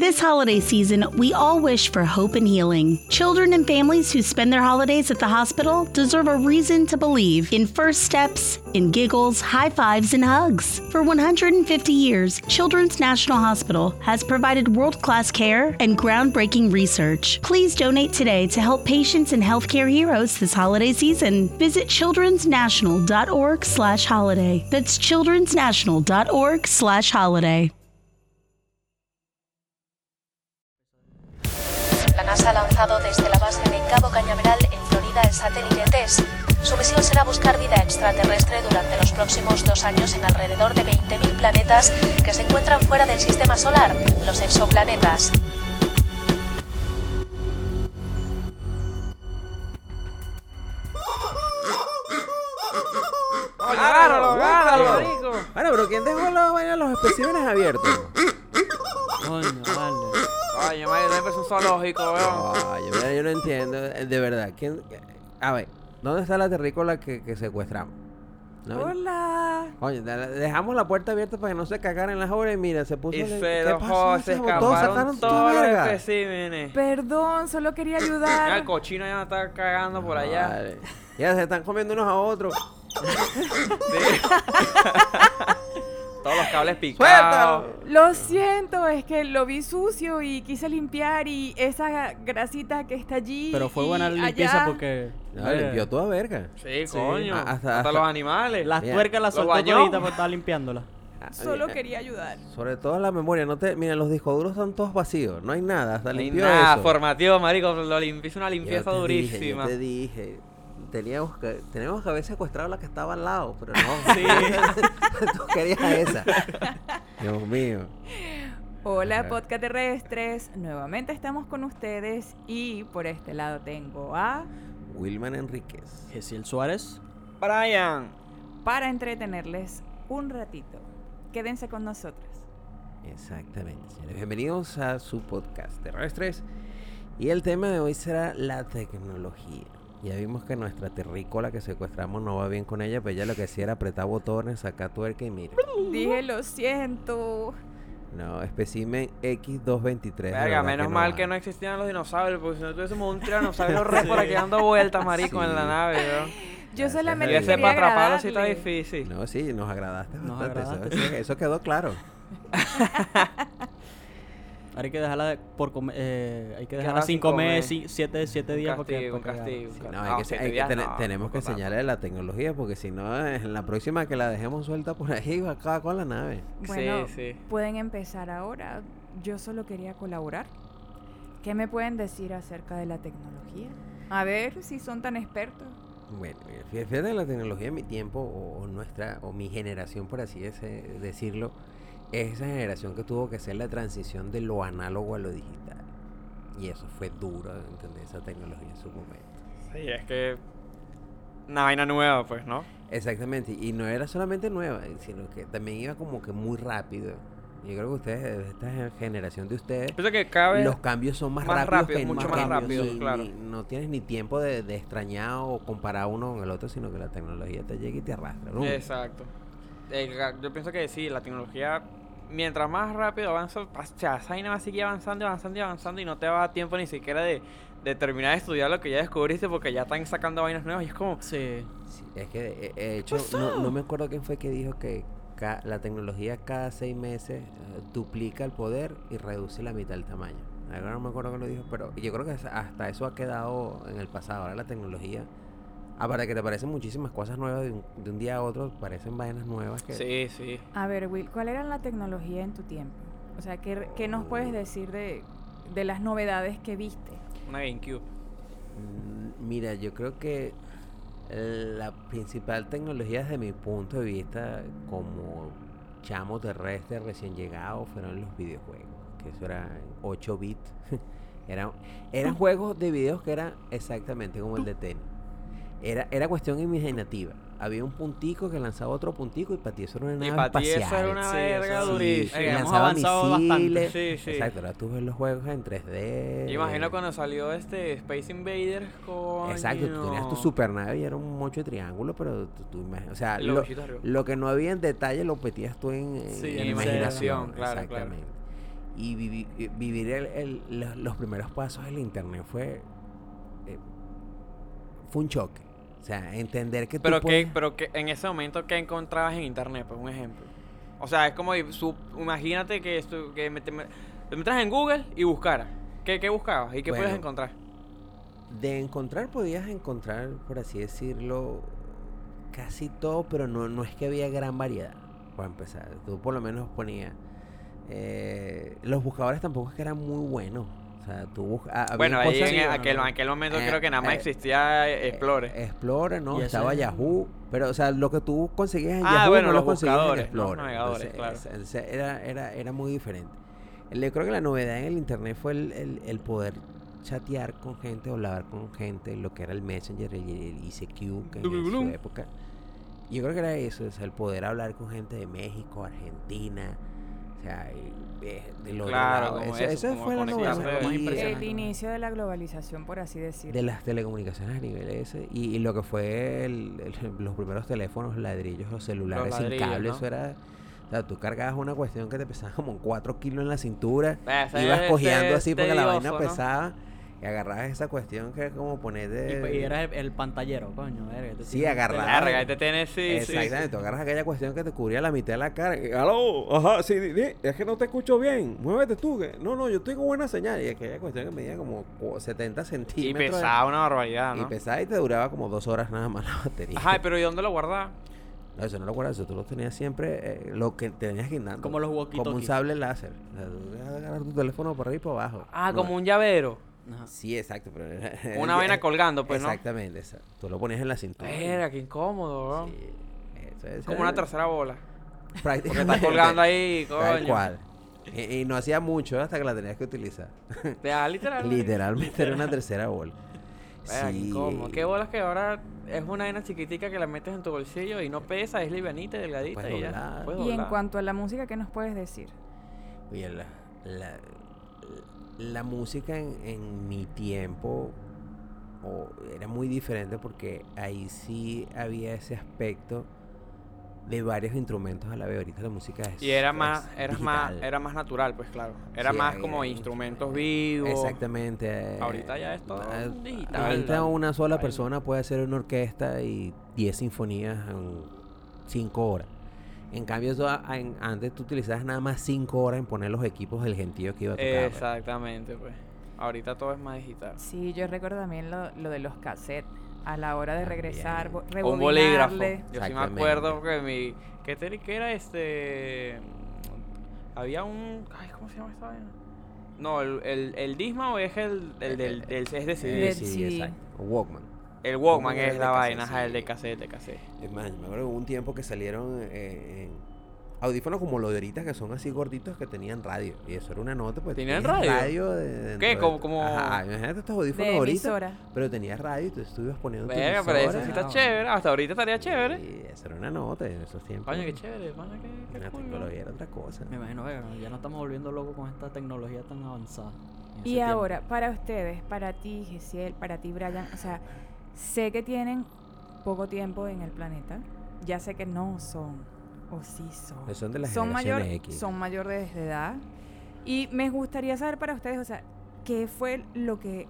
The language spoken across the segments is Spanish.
This holiday season, we all wish for hope and healing. Children and families who spend their holidays at the hospital deserve a reason to believe in first steps, in giggles, high fives, and hugs. For 150 years, Children's National Hospital has provided world class care and groundbreaking research. Please donate today to help patients and healthcare heroes this holiday season. Visit childrensnational.org slash holiday. That's childrensnational.org slash holiday. Lanzado desde la base de Cabo Cañaveral en Florida el satélite TESS. Su misión será buscar vida extraterrestre durante los próximos dos años en alrededor de 20.000 planetas que se encuentran fuera del sistema solar, los exoplanetas. Agárralo, agárralo. Bueno, pero ¿quién dejó vaina de los especímenes abiertos? Coño, vale. Oye, Mario, no empezó un zoológico, weón. Ay, yo, mira, yo no entiendo, eh, de verdad. ¿quién, a ver, ¿dónde está la terrícola que, que secuestramos? ¿No? Hola. Oye, de- dejamos la puerta abierta para que no se cagaran las obras y mira, se puso... Y se ¿qué pasó? se escaparon todos los especímenes. Perdón, solo quería Mira, el ayudar. cochino ya me está cagando por allá. Vale. Ya se están comiendo unos a otros. Todos los cables ¡Suéltalo! picados. Lo siento, es que lo vi sucio y quise limpiar y esa grasita que está allí. Pero fue buena la limpieza allá- porque. No, limpió toda verga. Sí, Sí. coño. Ah, hasta- hasta, hasta- los animales. Las tuercas las ¿Lo soltó toditas porque estaba limpiándolas. Ah, Solo eh, quería ayudar. Sobre todo la memoria, no te, mira, los discos duros están todos vacíos, no hay nada, hasta No nada eso. formativo, marico. Lo limpió, hizo una Yo limpieza dije, durísima. yo te dije, teníamos que, teníamos que haber secuestrado la que estaba al lado, pero no. Sí. Tú querías a esa. Dios mío. Hola, podcast terrestres. Nuevamente estamos con ustedes y por este lado tengo a. Wilman Enríquez. Gesiel Suárez. Brian. para entretenerles un ratito. Quédense con nosotros. Exactamente, señores. Bienvenidos a su podcast Terrestres. Y el tema de hoy será la tecnología. Ya vimos que nuestra terrícola que secuestramos no va bien con ella, pero ella lo que hacía era apretar botones, sacar tuerca y mira. Dije, lo siento. No, especimen X223. de Verga, menos no mal va. que no existían los dinosaurios, porque si no tuviésemos un tiranosaurio rex por aquí dando vueltas, marico, en la nave, weón. Yo solamente Y ese para atraparlo sí está difícil. No, sí, nos agradaste Nos bastante. agradaste. Eso, eso quedó claro. Ahora hay que dejarla de- por comer. Eh, hay que dejarla comer comer. 7 siete, días porque. castigo, porque castigo. Sí, no, hay No, que, siete hay que no, tenemos que enseñarle la tecnología porque si no, en la próxima que la dejemos suelta por ahí va a acabar con la nave. Bueno, sí, sí. pueden empezar ahora. Yo solo quería colaborar. ¿Qué me pueden decir acerca de la tecnología? A ver si son tan expertos. Bueno, fí- fíjate la tecnología mi tiempo, o, nuestra, o mi generación, por así decirlo, esa generación que tuvo que hacer la transición de lo análogo a lo digital. Y eso fue duro entender esa tecnología en su momento. Sí, es que. Una vaina nueva, pues, ¿no? Exactamente, y no era solamente nueva, sino que también iba como que muy rápido. Yo creo que ustedes, esta gen- generación de ustedes, Pienso que cabe. los cambios son más, más rápidos, rápido, que mucho más rápido, ni- claro. ni- no tienes ni tiempo de, de extrañar o comparar uno con el otro, sino que la tecnología te llega y te arrastra. ¿no? Exacto. Yo pienso que sí, la tecnología, mientras más rápido avanza, o sea, esa vaina va a seguir avanzando y avanzando y avanzando y no te va a dar tiempo ni siquiera de, de terminar de estudiar lo que ya descubriste porque ya están sacando vainas nuevas y es como, Sí. Sí, es que eh, de hecho, no, no me acuerdo quién fue que dijo que ca- la tecnología cada seis meses eh, duplica el poder y reduce la mitad del tamaño. Ahora no me acuerdo quién lo dijo, pero yo creo que hasta eso ha quedado en el pasado. Ahora la tecnología, aparte que te parecen muchísimas cosas nuevas de un, de un día a otro, parecen vainas nuevas que... sí, sí. A ver, Will, ¿cuál era la tecnología en tu tiempo? O sea, ¿qué, qué nos puedes decir de, de las novedades que viste? Una GameCube. Mm, Mira, yo creo que la principal tecnología desde mi punto de vista como chamo terrestre recién llegado fueron los videojuegos, que eso era 8 bits. eran, eran juegos de videos que eran exactamente como el de tenis. Era, era cuestión imaginativa. Había un puntico que lanzaba otro puntico y para ti eso era una Y nave para ti eso era una Sí, verga sí. durísima. Y hemos lanzaba avanzado bastante. misiles. Sí, sí. Exacto, ahora tú ves los juegos en 3D. Yo imagino cuando salió este Space Invaders con. Exacto, tú tenías tu supernave y era un mocho de triángulo, pero tú, tú imag- o sea, Y lo, que no había en detalle lo metías tú en, en- Sí, en imaginación, claro, claro. exactamente. y vivi- vivir el- el- lo- los primeros pasos del internet fue eh, fue un choque o sea entender que tú Pero que, puedes- pero que en ese momento, ¿qué encontrabas en internet? Pues un ejemplo. O sea, es como, i- su- imagínate que, esto, que me- te, me- te metas en Google y buscaras. ¿Qué, qué buscabas y qué Bueno. puedes encontrar? de encontrar podías encontrar por así decirlo casi todo pero no, no es que había gran variedad para empezar tú por lo menos ponías eh, los buscadores tampoco es que eran muy buenos sea tú buscas Bueno, ahí en aquel, no. aquel momento Eh, creo que nada más eh, existía eh, Explorer. Explorer, ¿no? Estaba es- Yahoo. Pero, o sea, lo que tú conseguías en Ah, Yahoo bueno, no los lo conseguías en buscadores, los Explorer. navegadores, Entonces, claro. es- es- era, era, era muy diferente. El- Yo creo que la novedad en el internet fue el, el- el poder chatear con gente o hablar con gente, lo que era el Messenger y el ICQ, que en su época. Yo creo que era eso, o sea, el poder hablar con gente de México, Argentina, o sea, y, de lo Claro, como eso, eso como fue la novedad. El inicio de la globalización, por así decirlo. de las telecomunicaciones a nivel ese y, y lo que fue el- el- los primeros teléfonos ladrillos o celulares sin ladrillos, cable ¿no? eso era o sea tú cargabas una cuestión que te pesaba como 4 kilos en la cintura ese ibas cojeando así porque la vaina ¿no? Y agarrabas esa cuestión que es como poner Y, de pues, y eras el, el pantallero, coño. verga, te Sí, tienes- agarraba. Larga, ahí te tienes, sí, sí, Exactamente, sí. tú agarras aquella cuestión que te cubría la mitad de la cara. y, Aló, ajá, sí, di- di, es que no te escucho bien. Muévete tú. Que, no, no, yo estoy con buena señal. Y aquella cuestión que medía como cu- 70 Y centímetros. de- pesaba una barbaridad, Y ¿no? pesaba y te duraba como dos horas nada más la batería. Ajá, pero ¿y dónde lo guardabas? No, eso no lo guardas, eso tú lo tenías siempre, eh, lo que tenías guindando. Como los Como un sable láser. O sea, tú agarrar tu teléfono por arriba y por abajo. Ah, No, como un llavero. Ajá. Sí, exacto. Pero era- Una vaina colgando, pues, ¿no? Exactamente, exacto. Tú lo ponías en la cintura. Era, qué incómodo, bro. Sí, eso es- Como una tercera bola. Porque Prácticamente. estás colgando ahí, Tal coño. cual. Y, y no hacía mucho hasta que la tenías que utilizar. Ya, literal. Literalmente era una tercera bola. Qué Sí, incómodo. eh, Qué bolas que ahora es una vaina chiquitica que la metes en tu bolsillo y no pesa, es livianita y delgadita Puedes y ya. Puedes Y en cuanto a la música, ¿qué nos puedes decir? Oye, la, la, la música en, en mi tiempo era muy diferente porque ahí sí había ese aspecto de varios instrumentos a la vez. Ahorita la música es. Y era más, era más, era más natural, pues claro. Era Sí, más como instrumentos vivos. Exactamente. Ahorita ya es todo ah, digital, Ahorita una sola persona puede hacer una orquesta y 10 sinfonías en 5 horas. En cambio, eso a- en- antes tú utilizabas nada más 5 horas en poner los equipos del gentío que iba a tocar. pues. Exactamente, pues. Ahorita todo es más digital. Sí, yo recuerdo también lo, lo de los cassettes. A la hora de regresar, Un bolígrafo. Yo sí me acuerdo que mi. ¿Qué, qué era este? Había un. Ay, ¿cómo se llama esta vaina? No, el, el, el Disma o es el, el del, es de CD. Sí, CD. exacto. Walkman. El Walkman es la vaina, ajá, el sí. de cassette, de cassette. Es más, me acuerdo que hubo un tiempo que salieron eh, en audífonos como los de ahorita que son así gorditos que tenían radio. Y eso era una nota, pues. ¿Tenían tenías radio? de- ¿Qué? de- Como- como- Ajá, imagínate estos audífonos ahorita. Pero tenías radio y tú estuvas poniendo tu Venga, pero eso sí está chévere. Hasta ahorita estaría chévere. Sí, eso era una nota en esos tiempos. Coño, qué chévere, pana, qué, qué La cool, ¿no? tecnología era otra cosa. Me imagino que ya no estamos volviendo locos con esta tecnología tan avanzada. Y tiempo. ahora, para ustedes, para ti, Gisiel, para ti, Brian, o sea, sé que tienen poco tiempo en el planeta. Ya sé que no son, o sí son. Son de la son generación mayor, X. son mayores de edad. Y me gustaría saber para ustedes, o sea, qué fue lo que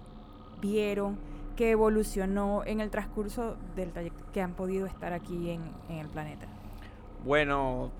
vieron, que evolucionó en el transcurso del trayecto que han podido estar aquí en, en el planeta. Bueno,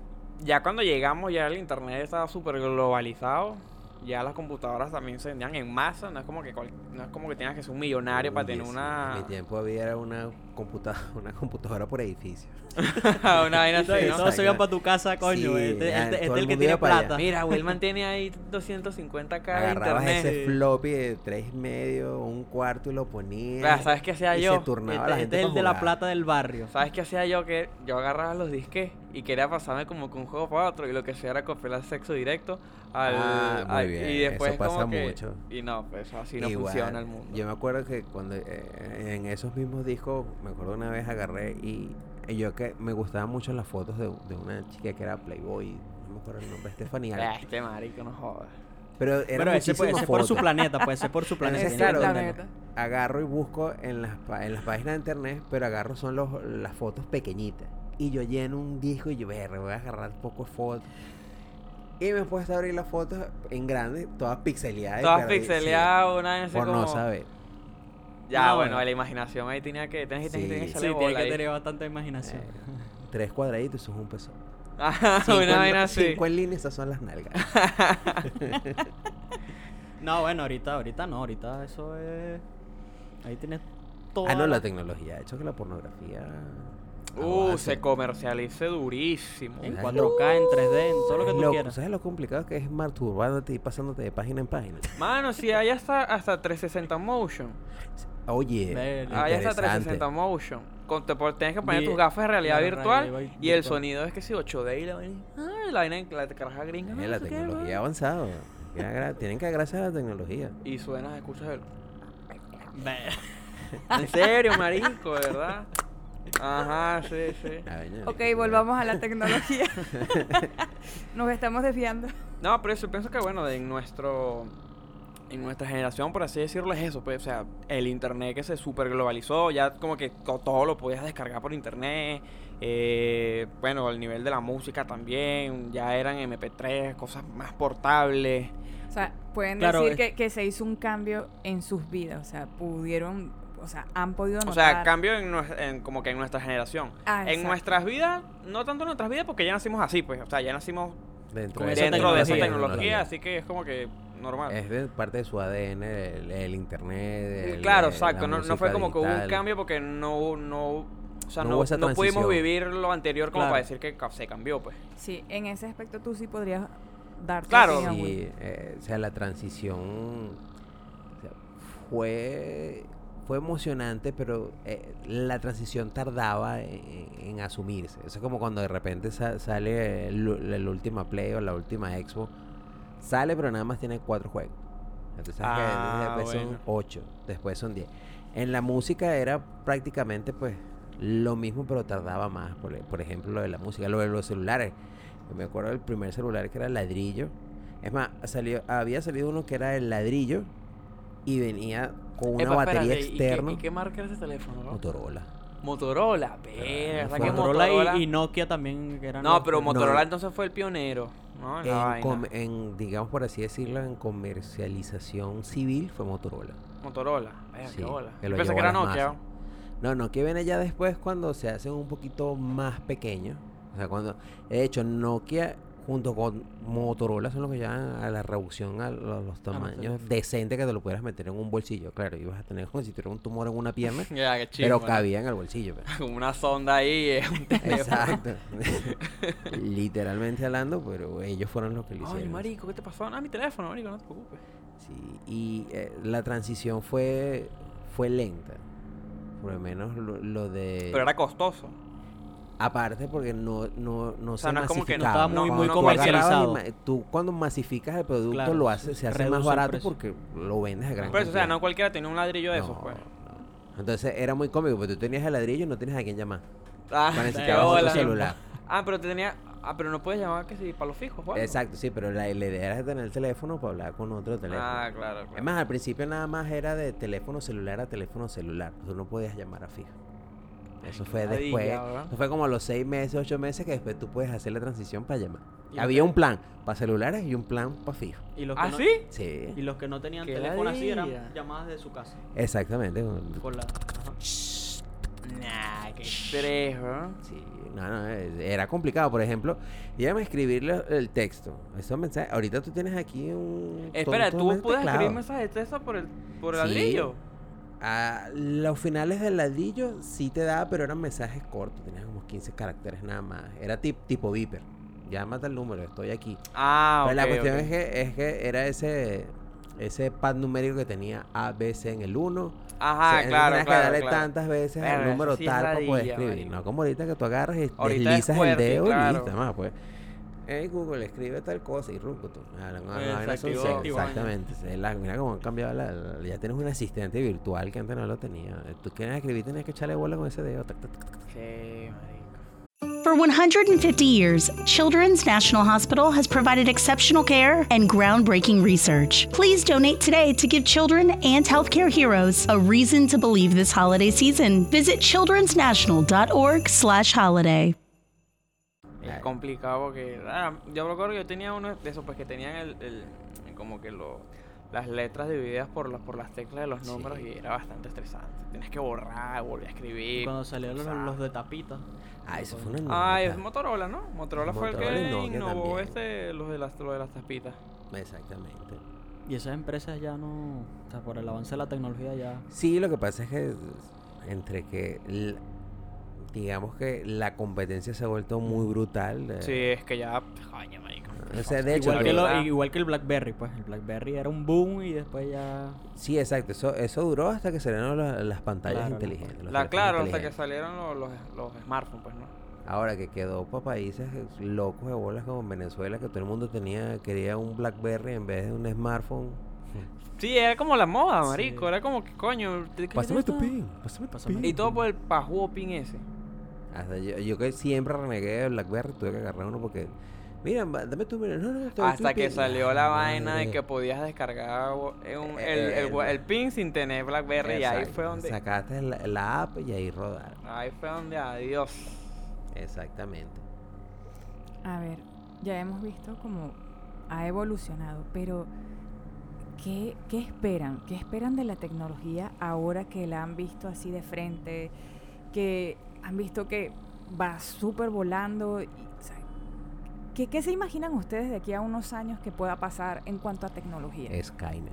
ya cuando llegamos, ya el internet estaba súper globalizado. Ya las computadoras también se vendían en masa. No es como que, cual- no es como que tengas que ser un millonario para tener sí, una, En mi tiempo había una computadora, una computadora por edificio. una vaina así, ¿no? todos se iban para tu casa, coño. Sí, este este- este es el el que tiene plata. Mira, Wilman tiene ahí 250k de Agarrabas internet. ese floppy de tres y medio, un cuarto y lo ponías. ¿Sabes qué hacía y yo? se turnaba Este, la este es el de la plata del barrio. ¿Sabes qué hacía yo? Que yo agarraba los disques y quería pasarme como que un juego para otro y lo que hacía era copiar sexo directo al, Ah, muy al- bien, y después eso pasa como que mucho. y no, pues así no Igual, funciona el mundo. Yo me acuerdo que cuando eh, en esos mismos discos, me acuerdo una vez agarré y, y yo que me gustaban mucho las fotos de, de una chica que era Playboy, no me acuerdo el nombre, Estefanía. Este marico no jodas. Pero era Pero ese, fue- muchísimas ese por su planeta, pues ese por su planeta. Entonces, claro, planeta. agarro y busco en las, pa- en las páginas de internet, pero agarro son los, las fotos pequeñitas. Y yo lleno un disco y yo, ver, voy a agarrar poco de fotos. Y me he puesto a abrir las fotos en grande, todas pixeleadas. Todas pixeleadas, una vez sí, así por no como- saber. Ya, No, bueno, bueno. la imaginación ahí tenía que, tenés, tenés, Sí. tenés que Sí, tiene que ahí. tener bastante imaginación. Eh, tres cuadraditos, eso es un. Ajá, Cinco, una vaina así. cinco en línea, esas son las nalgas. No, bueno, ahorita, ahorita no, ahorita eso es. Ahí tienes todo. ah, no, la tecnología ha hecho que la pornografía. Uh, avance. se comercialice durísimo. En Ay, 4K, en 3D, en todo lo que tú lo- quieras. ¿Sabes lo complicado que es masturbándote y pasándote de página en página? Mano, si hay hasta, hasta 360 motion. Oye. Hay hasta interesante. 360 motion. Con, te, pon- tienes que poner tus gafas de realidad la virtual y el virtual. sonido es que si 8D y la vaina. Ah, la caraja gringa. Eh, no la qué, tecnología gra- Tienen que agradecer a la tecnología. Y suenas, escuchas el. En serio, marico, de verdad. Ajá, sí, sí. Ok, volvamos a la tecnología. Nos estamos desviando. No, pero eso pienso que bueno, en nuestro en nuestra generación, por así decirlo, es eso, pues, o sea, el internet que se super globalizó, ya como que to- todo lo podías descargar por internet, eh, bueno, el nivel de la música también, ya eran MP3, cosas más portables. O sea, pueden Claro, decir es- que, que se hizo un cambio en sus vidas. O sea, pudieron, o sea, han podido notar. O sea, cambio en, en como que en nuestra generación. Ah, en nuestras vidas, no tanto en nuestras vidas porque ya nacimos así, pues, o sea, ya nacimos Dentro, Con de, esa dentro de esa tecnología. así que es como que normal. Es de parte de su ADN, el, el internet. el- Claro, el- exacto. No, no fue como que hubo un digital. cambio porque no, no, o sea, No no, hubo esa no pudimos vivir lo anterior como Claro. para decir que se cambió, pues. Sí, en ese aspecto tú sí podrías dar Claro. Sí, eh, o sea, la transición o sea, fue, fue emocionante, pero eh, la transición tardaba en, en asumirse. Eso es como cuando de repente sa- sale la última Play o la última Expo. Sale, pero nada más tiene cuatro juegos. Entonces. Ah, después son bueno. ocho, después son diez. En la música era prácticamente pues lo mismo, pero tardaba más. Por, por ejemplo, lo de la música, lo de los celulares. Yo me acuerdo del primer celular que era el ladrillo. Es más, salió, había salido uno que era el ladrillo y venía con una Epa, batería espérate, ¿y qué- externa. ¿Y qué, marca era ese teléfono? bro? Motorola. Motorola, fue que Motorola y- Motorola. y, Nokia también que eran no, pero No. Motorola entonces fue el pionero, ¿no? En la En, vaina. com- en, digamos por así decirlo, en comercialización civil fue Motorola. Motorola, verga, Sí, qué bola. que lo Pensé que era Nokia. masas. No, no, que viene ya después cuando se hacen un poquito más pequeños. O sea, cuando, de hecho, Nokia junto con Motorola son los que llevan a la reducción a lo- los, tamaños teléfonos. decentes que te lo pudieras meter en un bolsillo. Claro, ibas a tener como si tuviera un tumor en una pierna, Ya, qué chido. pero cabía en el bolsillo. pues. Como una sonda ahí, es un teléfono. Exacto. Literalmente hablando, pero ellos fueron los que lo Ay, hicieron. marico, ¿qué te pasó? Ah, mi teléfono, marico, no te preocupes. Sí, y eh, la transición fue, fue lenta. Por lo menos lo, lo de... Pero era costoso. Aparte porque no, no, no sea, se no es como que no estaba muy- tú comercializado. Tú cuando masificas el producto Claro, lo haces, se hace más barato porque lo vendes a gran Pero o sea, no cualquiera tenía un ladrillo de esos, pues. Entonces era muy cómico porque tú tenías el ladrillo y no tienes a quién llamar. Ah, necesitabas otro celular. Ah, pero te tenía. Ah, pero no puedes llamar que si para los fijos, ¿o algo? Exacto, sí, pero la, la idea era tener el teléfono para hablar con otro teléfono. Ah, claro, claro. Es más, al principio nada más era de teléfono celular a teléfono celular. Tú no podías llamar a fijo. Eso fue después. Eso fue como a los seis meses, ocho meses que después tú puedes hacer la transición para llamar. Había un plan para celulares y un plan para fijo. Y los que ¿Ah, no, sí? Sí. Y los que no tenían teléfono así eran llamadas de su casa. Exactamente. Con la. Nah, qué estrés. Sí, no, no, era complicado. Por ejemplo, dígame escribirle el texto. Esos mensajes. Ahorita tú tienes aquí un. Espera, ¿tú puedes escribir mensajes de texto por el, por el Sí. ladrillo? A los finales del ladrillo sí te daba, pero eran mensajes cortos. Tenías como 15 caracteres nada más. Era tip, tipo Viper. Llámate el número, estoy aquí. Ah, pero la ok, cuestión ok. es, que, es que era ese ese pad numérico que tenía A, B, C en el 1. Ajá, claro, Tenías que claro, darle claro. tantas veces el número sí tal para poder escribir. No como ahorita que tú agarras y Ahorita deslizas el dedo claro. y listo, más pues. Hey Google, escribe tal cosa y rumbo tú. Ah, no, no. Exactamente. Es la- mira cómo han cambiado la, la- Ya tienes un asistente virtual que antes no lo tenía. Tú quieres escribir, tienes que echarle bola con ese dedo. Sí. For 150 years, Children's National Hospital has provided exceptional care and groundbreaking research. Please donate today to give children and healthcare heroes a reason to believe this holiday season. Visit childrensnational.org/holiday. Ya, complicado porque ah, yo recuerdo que yo tenía uno de esos pues que tenían el, el- como que lo, las letras divididas por las por las teclas de los números Sí. y era bastante estresante. Tienes que borrar, volver a Y escribir. cuando salieron los, los de tapita. Ah, eso fue una Ah, es Motorola, ¿no? Motorola fue el que Nokia innovó también. este los de las lo de las tapitas. Exactamente. Y esas empresas ya no. O sea, por el avance de la tecnología ya. Sí, lo que pasa es que entre que digamos que la competencia se ha vuelto muy brutal. eh, Sí, es que ya coño, marico. O sea, de hecho, Igual que, lo- igual que el Blackberry, pues. El Blackberry era un boom y después ya. Sí, exacto. Eso, eso duró hasta que salieron la- las pantallas Claro, inteligentes. los La claro, hasta que salieron los, los, los smartphones, pues, ¿no? Ahora que quedó para países locos de bolas como en Venezuela, que todo el mundo tenía quería un BlackBerry en vez de un smartphone. Sí, era como la moda, Sí. marico. Era como que, coño, ¿te- qué Pásame tu pin, pásame tu Pásame pin. Y todo por el pajuo pin ese. Hasta yo, yo que siempre renegué de BlackBerry, tuve que agarrar uno porque, mira, dame tu mira, no, Hasta que pin. salió la Ay, vaina de que podías descargar eh, un- Eh, el, el, el- gua- el pin sin tener BlackBerry. Y ahí fue donde. Sacaste la, la app y ahí rodar. Ahí fue donde, adiós. Exactamente. A ver, ya hemos visto cómo ha evolucionado, pero ¿qué, qué esperan? ¿Qué esperan de la tecnología ahora que la han visto así de frente? Que han visto que va súper volando. y, o sea, ¿qué, qué se imaginan ustedes de aquí a unos años que pueda pasar en cuanto a tecnología? Skynet.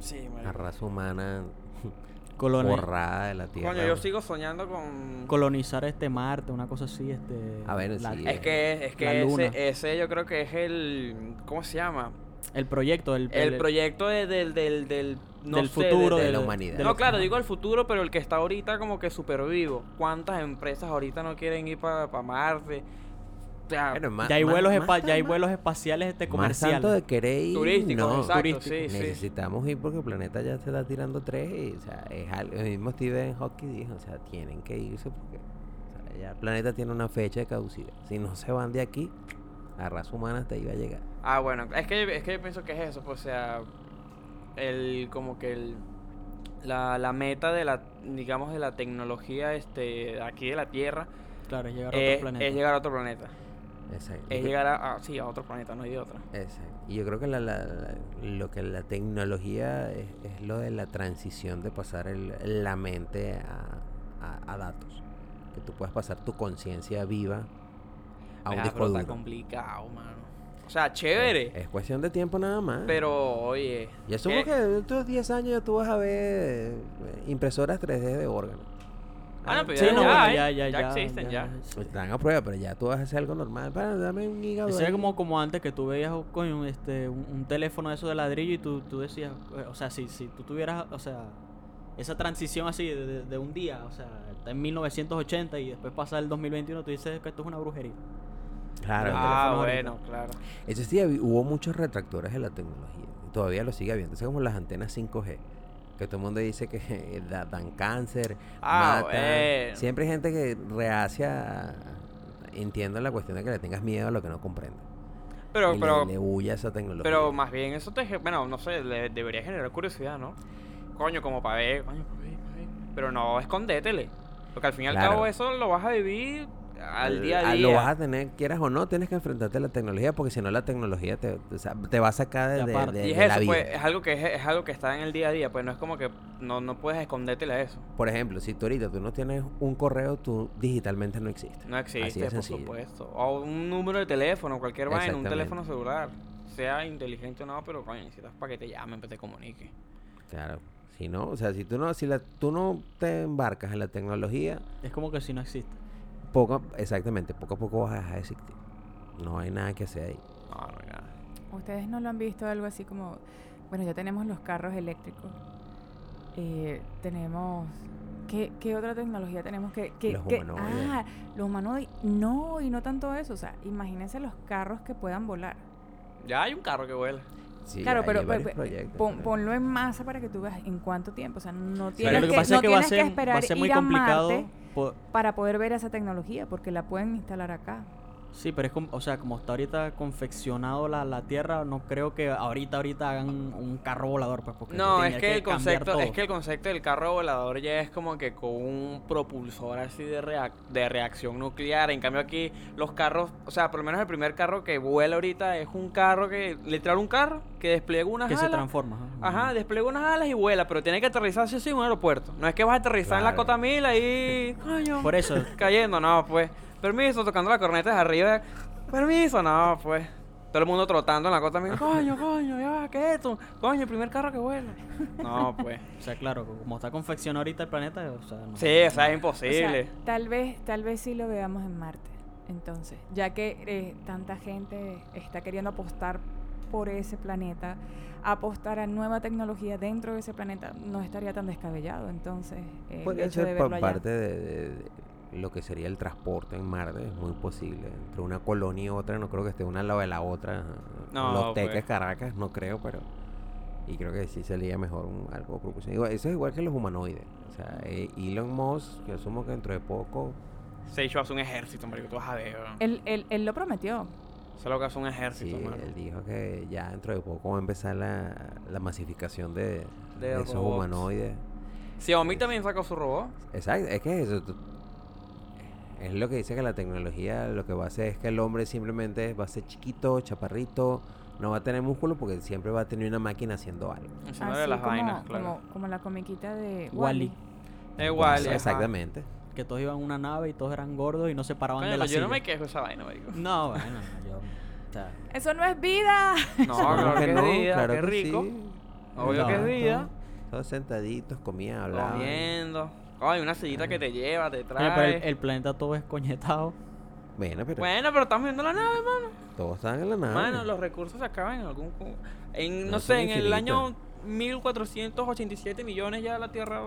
Sí, La raza humana borrada de la Tierra. Coño, yo sigo soñando con. colonizar este Marte, una cosa así, este. A ver, la- sí, Es que, es que La luna. ese, ese yo creo que es el. ¿Cómo se llama? El proyecto, el, El proyecto de- del, del, del, no del sé, futuro de la humanidad. No, claro, digo el futuro, pero el que está ahorita como que súper vivo. ¿Cuántas empresas ahorita no quieren ir para Marte? O sea, Bueno, más- Ya hay más- vuelos, más espa- ya hay vuelos espaciales este, Más comerciales. tanto de querer ir, turísticos, no. exacto, turístico. sí, sí. Necesitamos ir porque el planeta ya se está tirando tres y, o sea, es algo, el mismo Stephen Hawking dijo, o sea, tienen que irse porque o sea, ya el planeta tiene una fecha de caducidad. Si no se van de aquí, la raza humana hasta va a llegar. Ah, bueno, es que, es que yo pienso que es eso, pues, o sea, el, como que el, la, la meta de la, digamos, de la tecnología este, aquí de la Tierra Claro, es llegar a es, otro planeta. es llegar a otro planeta. Exacto. Es llegar a, a- sí, a otro planeta, no hay de otra. exacto. Y yo creo que la, la- la- lo que la tecnología es, es lo de la transición de pasar el- la mente a, a- a datos. Que tú puedas pasar tu conciencia viva a un Ah, disco pero está duro. complicado, mano. O sea, chévere, Es, es cuestión de tiempo nada más. pero, oye... Y asumo ¿qué? que en estos 10 años ya tú vas a ver eh, impresoras 3D de órganos. Ah, no, pero Sí, ya, no, ya, ¿eh? ya, ya, Ya existen, ya. Están a prueba, pero ya tú vas a hacer algo normal. Para, dame un hígado. Eso era como, como antes que tú veías oh, coño, este, un, un teléfono de eso de ladrillo y tú, tú decías, eh, o sea, si, si tú tuvieras, o sea, esa transición así de, de- de un día, o sea, está en 1980 y después pasa el 2021, tú dices que esto es una brujería. Claro. Ah, bueno, ahorita. claro. Eso sí, hubo muchos retractores de la tecnología. y Todavía lo sigue habiendo. Es como las antenas 5G. Que todo el mundo dice que da- dan cáncer, Ah, matan. bueno. Siempre hay gente que rehacia. Entiendo la cuestión de que le tengas miedo a lo que no comprende. Pero, y le- pero, le, huye a esa tecnología. pero más bien eso te... Bueno, no sé, le debería generar curiosidad, ¿no? Coño, como para ver, coño, para ver, para ver. Pero no, escondétele. Porque al fin y al Claro. cabo eso lo vas a vivir al día a día. Lo vas a tener, quieras o no, tienes que enfrentarte a la tecnología porque si no la tecnología te, o sea, te va a sacar de, de- de- Y es de la eso, vida. pues, es algo que es, es algo que está en el día a día, pues no es como que no, no puedes escondértele a eso. Por ejemplo, si tú ahorita tú no tienes un correo, tú digitalmente no existes. No Así existe, de por sencillo. supuesto. O un número de teléfono, cualquier vaina, un teléfono celular. Sea inteligente o no, pero coño, necesitas para que te llamen, para que te comunique. Claro. Si no, o sea, si tú no, si la, tú no te embarcas en la tecnología, Es como que si no existe. Poco, exactamente, poco a poco vas a dejar de existir. No hay nada que hacer ahí. No, no, ya. ¿Ustedes no lo han visto algo así como, bueno, ya tenemos los carros eléctricos, eh, tenemos, ¿qué, qué otra tecnología tenemos que, que, Los que- humanoides. ah, los humanoides, no, y no tanto eso, o sea, imagínense los carros que puedan volar. Ya hay un carro que vuela. Sí, claro, hay pero, pon- pero- ponlo en masa para que tú veas en cuánto tiempo, o sea, no Pero tienes lo que que, pasa no es que va a ser, esperar va a ser muy ir a complicado. Marte para poder ver esa tecnología, porque la pueden instalar acá. Sí, pero es como, o sea, como está ahorita confeccionado la, la Tierra, no creo que ahorita, ahorita hagan un carro volador, pues, porque No, es tendría que, el concepto, es todo. que el concepto del carro volador ya es como que con un propulsor así de, reac- de reacción nuclear. En cambio aquí los carros, o sea, por lo menos el primer carro que vuela ahorita es un carro que, literal un carro que despliega unas que se alas. transforma. Ajá, despliega unas alas y vuela, pero tiene que aterrizar sí en un aeropuerto. No es que vas a aterrizar en la cota mil ahí, coño, Por eso, cayendo, no, pues. Permiso, tocando la corneta desde arriba. Permiso, no, pues. Todo el mundo trotando en la cota mil. Coño, coño, ya va, ¿qué es esto? Coño, el primer carro que vuela. No, pues. o sea, claro, como está confeccionado ahorita el planeta, o sea, no- Sí, o sea, es O sea, imposible. tal vez, tal vez sí lo veamos en Marte. Entonces, ya que eh, tanta gente está queriendo apostar por ese planeta, apostar a nueva tecnología dentro de ese planeta no estaría tan descabellado. Entonces, eh, el Podría hecho de ser verlo allá. parte de, de- de lo que sería el transporte en Marte, es muy posible. Entre una colonia y otra, no creo que esté una al lado de la otra. No, Los teques, pues. Caracas, no creo, pero. Y creo que sí sería mejor un- algo propulsión. Igual- eso es igual que los humanoides. O sea, eh, Elon Musk, yo asumo que dentro de poco. Se hizo hace un ejército, marico, tú vas a ver. Él, él, él lo prometió. Es lo que hace un Sí, ejército, mano. él dijo que ya dentro de poco va a empezar la, la masificación de, De de esos robots. humanoides. Xiaomi también sacó su robot. Exacto, es que eso tú- es lo que dice que la tecnología lo que va a hacer es que el hombre simplemente va a ser chiquito, chaparrito, no va a tener músculo porque siempre va a tener una máquina haciendo algo. Haciéndole Así las como, vainas, claro. como, como la comiquita de Wall-E. Wall-E. Igual, Eso, ajá. Exactamente. que todos iban en una nave y todos eran gordos y no se paraban Coño, de la yo no silla. me quejo de esa vaina, marico. No, bueno, yo, o sea, Eso no es vida. No, claro que, es vida, claro qué que rico. sí. Obvio que es No, vida. Todos sentaditos, comían, hablaban. Comiendo. Coño, una sillita que te lleva, te trae. pero el, el planeta todo es coñetado. Bueno, pero Bueno, pero estamos viendo la nave, mano. todos estaban en la nave. Mano, los recursos se acaban en algún... En, no, No sé, en el año 1487 millones ya la Tierra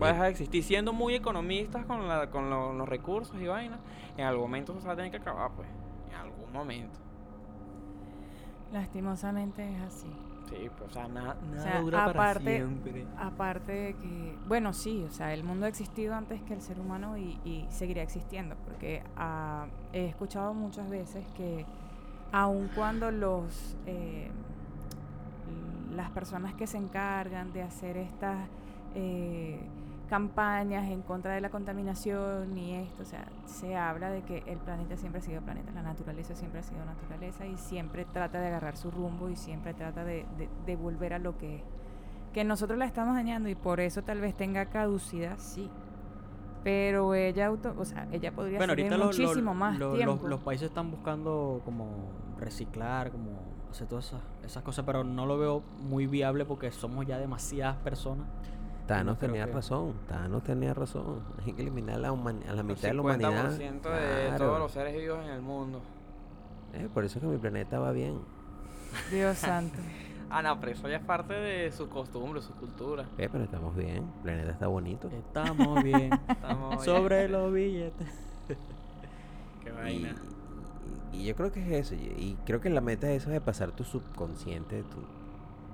va a dejar de existir. Siendo muy economistas con, la, con lo- los recursos y vainas, en algún momento eso se va a tener que acabar, pues. En algún momento. Lastimosamente es así. Sí, pues, o sea, nada, nada sea, dura para siempre. Aparte de que, bueno, sí, o sea, el mundo ha existido antes que el ser humano y, y seguirá existiendo, porque ah, he escuchado muchas veces que aun cuando los eh, las personas que se encargan de hacer estas eh, campañas en contra de la contaminación y esto, o sea, se habla de que el planeta siempre ha sido planeta, la naturaleza siempre ha sido naturaleza y siempre trata de agarrar su rumbo y siempre trata de, de- de volver a lo que es que nosotros la estamos dañando y por eso tal vez tenga caducidad, sí. Pero ella auto, o sea, ella podría Bueno, seguir ahorita lo- lo- muchísimo más lo- tiempo. Los, los países están buscando como reciclar, como hacer todas esas, esas cosas, pero no lo veo muy viable porque somos ya demasiadas personas. Thanos tenía que- razón. Thanos tenía razón. Hay que eliminar a la, a la El mitad de la humanidad. 50% de Claro. todos los seres vivos en el mundo. Eh, por eso es que mi planeta va bien. Dios santo. Ah, no, pero eso ya es parte de sus costumbres, su cultura. Eh, pero estamos bien. El planeta está bonito. Estamos bien. Estamos Sobre los billetes. Qué Y, vaina. y- y yo creo que es eso. Y, y creo que la meta de eso es de pasar tu subconsciente, tu,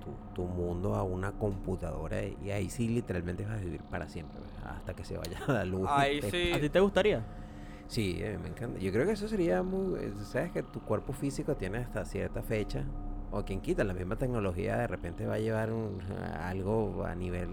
tu, tu mundo a una computadora. Y ahí sí literalmente vas a vivir para siempre. Hasta que se vaya la luz. Ahí Te- sí. ¿A ti te gustaría? Sí, eh, me encanta. Yo creo que eso sería muy... eh, Sabes que tu cuerpo físico tiene hasta cierta fecha. O quien quita, la misma tecnología de repente va a llevar un- algo a nivel...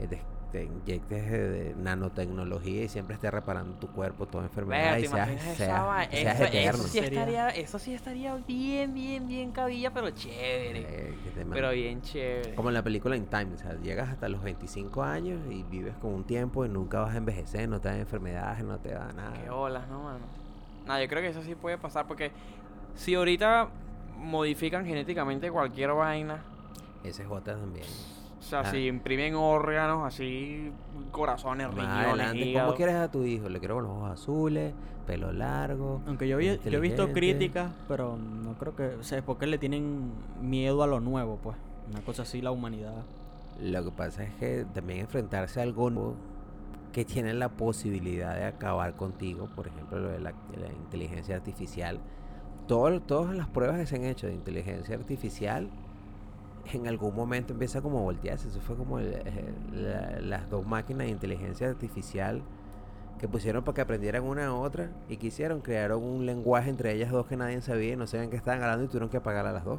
eh, de, te inyectes de, de nanotecnología y siempre esté reparando tu cuerpo, toda enfermedad Vea, y ¿te seas, seas- Eso, eterno. eso sí estaría, eso sí estaría bien, bien, bien cabilla, pero chévere. Eh, Pero bien chévere. Como en la película In Time, o sea, llegas hasta los 25 años y vives con un tiempo y nunca vas a envejecer, no te dan enfermedades, no te da nada. Qué olas, ¿no, mano? No, yo creo que eso sí puede pasar porque si ahorita modifican genéticamente cualquier vaina, Ese es otra también. O sea, Ah. si imprimen órganos así, corazones, Más riñones, adelante, hígado. ¿cómo quieres a tu hijo? Le quiero con los ojos azules, pelo largo. Aunque yo, vi- yo he visto críticas, pero no creo que... O sea, es porque le tienen miedo a lo nuevo, pues. Una cosa así, la humanidad. Lo que pasa es que también enfrentarse a algo nuevo que tiene la posibilidad de acabar contigo, por ejemplo, lo de la, de la inteligencia artificial. Todo- todas las pruebas que se han hecho de inteligencia artificial en algún momento empieza como a voltearse. Eso fue como el- el- la- las dos máquinas de inteligencia artificial que pusieron para que aprendieran una a otra y que hicieron, crearon un lenguaje entre ellas dos que nadie sabía y no sabían qué estaban hablando y tuvieron que apagar a las dos.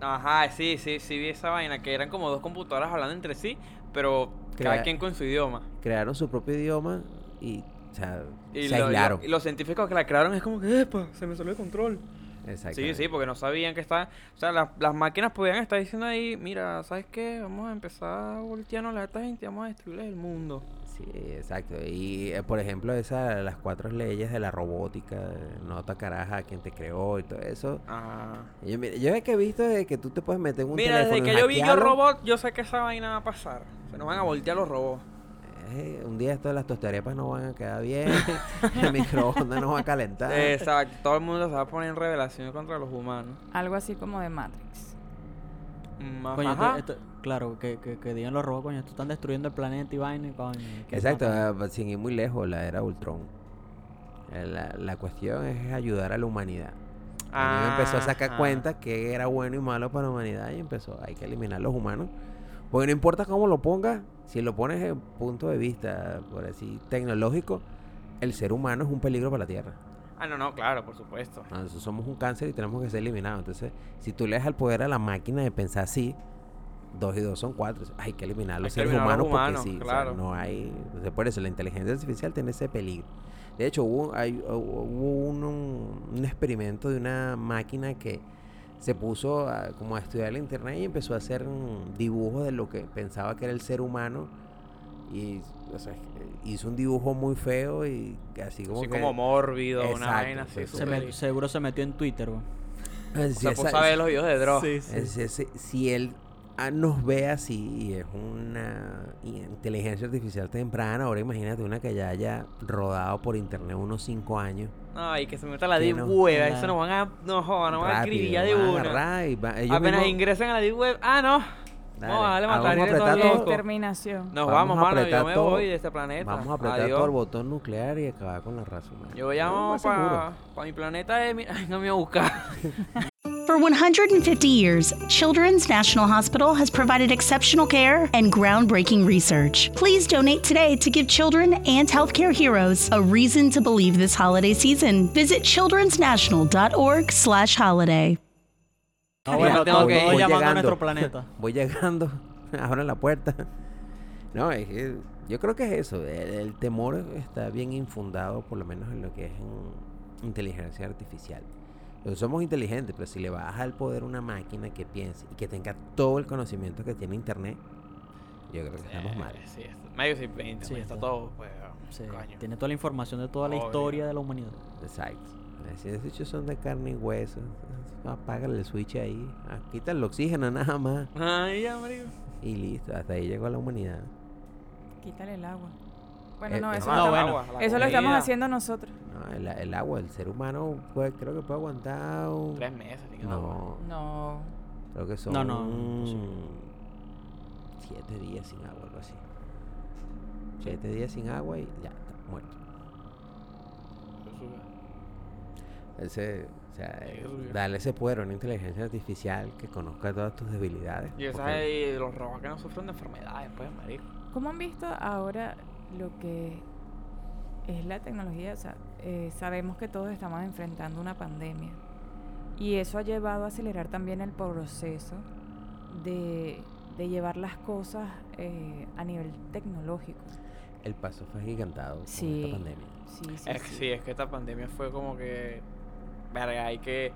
Ajá, sí, sí, sí vi esa vaina, que eran como dos computadoras hablando entre sí, pero cada quien con su idioma. Crearon su propio idioma y, o sea, Y, se lo- y lo- aislaron. y los científicos que la crearon es como que, epa, se me salió de control. Sí, sí, porque no sabían que estaban. O sea, las, las máquinas podían estar diciendo ahí, mira, ¿sabes qué? Vamos a empezar a voltearnos a esta gente, vamos a destruirles el mundo. Sí, exacto. Y eh, por ejemplo, esa, las cuatro leyes de la robótica, no atacarás a quien te creó y todo eso. Ah. Yo, yo es que he visto de que tú te puedes meter en un Mira, desde teléfono y que yo vi yo robot, yo sé que esa vaina va a pasar. Se nos van a voltear los robots. Eh, un día esto de las tostarepas no van a quedar bien, el microondas no va a calentar. Exacto, todo el mundo se va a poner en revelación contra los humanos. Algo así como de Matrix. Mm, Coño, esto- esto- claro, que, que, que digan los robots, coño, estos están destruyendo el planeta y vaina, y coño. Exacto, ah, sin ir muy lejos, la era Ultron. Eh, La, la cuestión es ayudar a la humanidad. A mí me empezó a sacar cuenta que era bueno y malo para la humanidad y empezó, hay que eliminar los humanos. Porque no importa cómo lo pongas, si lo pones en punto de vista, por así, tecnológico, el ser humano es un peligro para la Tierra. Ah, no, no, claro, por supuesto. Nosotros somos un cáncer y tenemos que ser eliminados. Entonces, si tú le das el poder a la máquina de pensar así, dos y dos son cuatro. Hay que eliminar a los seres eliminar humanos porque sí, o sea, claro. no hay. o por eso la inteligencia artificial tiene ese peligro. De hecho, hubo, hay- hubo un, un- un experimento de una máquina que se puso a, como a estudiar el internet y empezó a hacer dibujos de lo que pensaba que era el ser humano. Y o sea, hizo un dibujo muy feo y así como Así que- como mórbido, una vaina así. Se me- seguro se metió en Twitter, weón. O sí, sea, esa- puso a ver los videos de Dross. Sí, sí. Es- es- si él nos ve así y es una inteligencia artificial temprana, ahora imagínate una que ya haya rodado por internet unos 5 años. Ay, que se meta la deep no- web. la- Eso nos van a. No, joder, nos van a escribir ya de una. agarrar y va- ellos Apenas mismos- ingresen a la deep web. Ah, no. Dale, No, dale, vamos a matar apretar todo. Nos Vamos vamos, a mano. Yo apretar me todo- voy de este planeta. Vamos a apretar Adiós. todo el botón nuclear y acabar con la raza humana. Yo seguro. para mi planeta. De mi... Ay, no me voy a buscar. For 150 years, Children's National Hospital has provided exceptional care and groundbreaking research. Please donate today to give children and healthcare heroes a reason to believe this holiday season. Visit childrensnational.org/holiday. Ah, Ya bueno, tengo todos que ir. todos Voy llamando a llegando. nuestro planeta. Voy llegando, abran la puerta. No, es que yo creo que es eso. El, el temor está bien infundado, por lo menos en lo que es en inteligencia artificial. Somos inteligentes, pero si le bajas al poder a una máquina que piense y que tenga todo el conocimiento que tiene Internet, yo creo que estamos mal. Sí, medio sin 20, Sí, está todo. Pues, Sí, coño. tiene toda la información de toda la historia de la humanidad. Exacto. Si esos hechos son de carne y hueso, apágale el switch ahí, ah, quítale el oxígeno nada más Ay, ya, y listo. Hasta ahí llegó la humanidad. Quítale el agua. Bueno, Eh, no, eh, eso, no, lo, el bueno, agua, eso lo estamos haciendo nosotros. No, el, el agua, el ser humano puede, creo que puede aguantar un... Tres meses. No, No. creo que son No, no, siete días sin agua, algo así. Siete días sin agua y ya, está muerto. Ese, o sea, darle ese poder a una inteligencia artificial que conozca todas tus debilidades. Y esas porque- y los robots que no sufren de enfermedades, pues, marico. ¿Cómo han visto ahora lo que es la tecnología? O sea, eh, sabemos que todos estamos enfrentando una pandemia y eso ha llevado a acelerar también el proceso de, de llevar las cosas eh, a nivel tecnológico. El paso fue gigantado con esta pandemia. Sí, sí, Es que sí. sí, es que esta pandemia fue como que. Verga, hay que.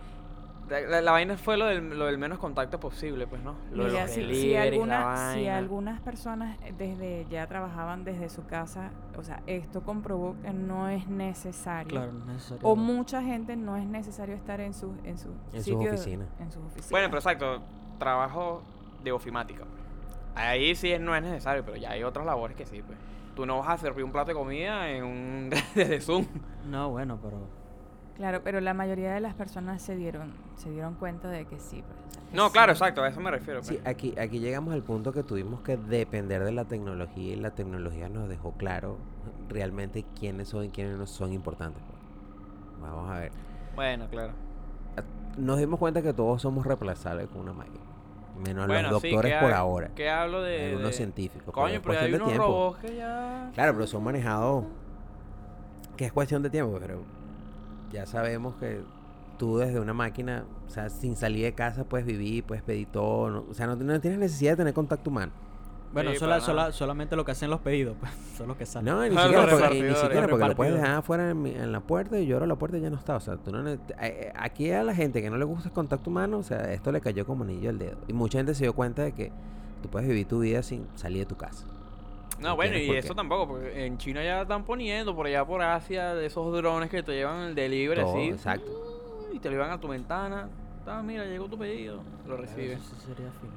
La, vaina fue lo del, lo del menos contacto posible, pues, ¿no? Lo de Mira, los si, si alguna- si algunas personas eh, desde ya trabajaban desde su casa, o sea, esto comprobó que no es necesario. Claro, no es necesario. O mucha gente no es necesario estar en su en su En sus de- oficinas. En sus oficinas. Bueno, pero exacto, trabajo de ofimática. pues. Ahí sí no es necesario, pero ya hay otras labores que sí, pues. Tú no vas a servir un plato de comida en un desde Zoom. No, bueno, pero. Claro, pero la mayoría de las personas se dieron se dieron cuenta de que sí. pues, que No, sí. claro, exacto, a eso me refiero. Sí, pues. aquí, aquí llegamos al punto que tuvimos que depender de la tecnología y la tecnología nos dejó claro realmente quiénes son y quiénes no son importantes. pues. Vamos a ver. Bueno, claro. Nos dimos cuenta que todos somos reemplazables con una máquina. Menos bueno, los sí, doctores ¿qué por ahora. ¿Qué hablo de. Algunos de- científicos. pero Coño, pero ya hay cuestión de unos tiempo. robots que ya. Claro, pero son manejados que es cuestión de tiempo, pero ya sabemos que tú desde una máquina, o sea, sin salir de casa puedes vivir, puedes pedir todo, no- o sea, no, no tienes necesidad de tener contacto humano. Bueno, Sí, sola- sola- solamente lo que hacen los pedidos, pues, son los que salen. No, ni siquiera, porque, ni siquiera porque lo puedes dejar afuera en, mi- en la puerta y yo abro la puerta y ya no está. O sea, tú no eh, eh, aquí a la gente que no le gusta el contacto humano, o sea, esto le cayó como anillo al dedo. Y mucha gente se dio cuenta de que tú puedes vivir tu vida sin salir de tu casa. No, No bueno, y eso qué. tampoco, porque en China ya están poniendo por allá por Asia de esos drones que te llevan el delivery Todo, así. exacto. Y te lo llevan a tu ventana. Ah, mira, llegó tu pedido. Lo recibes. Eso sería fino.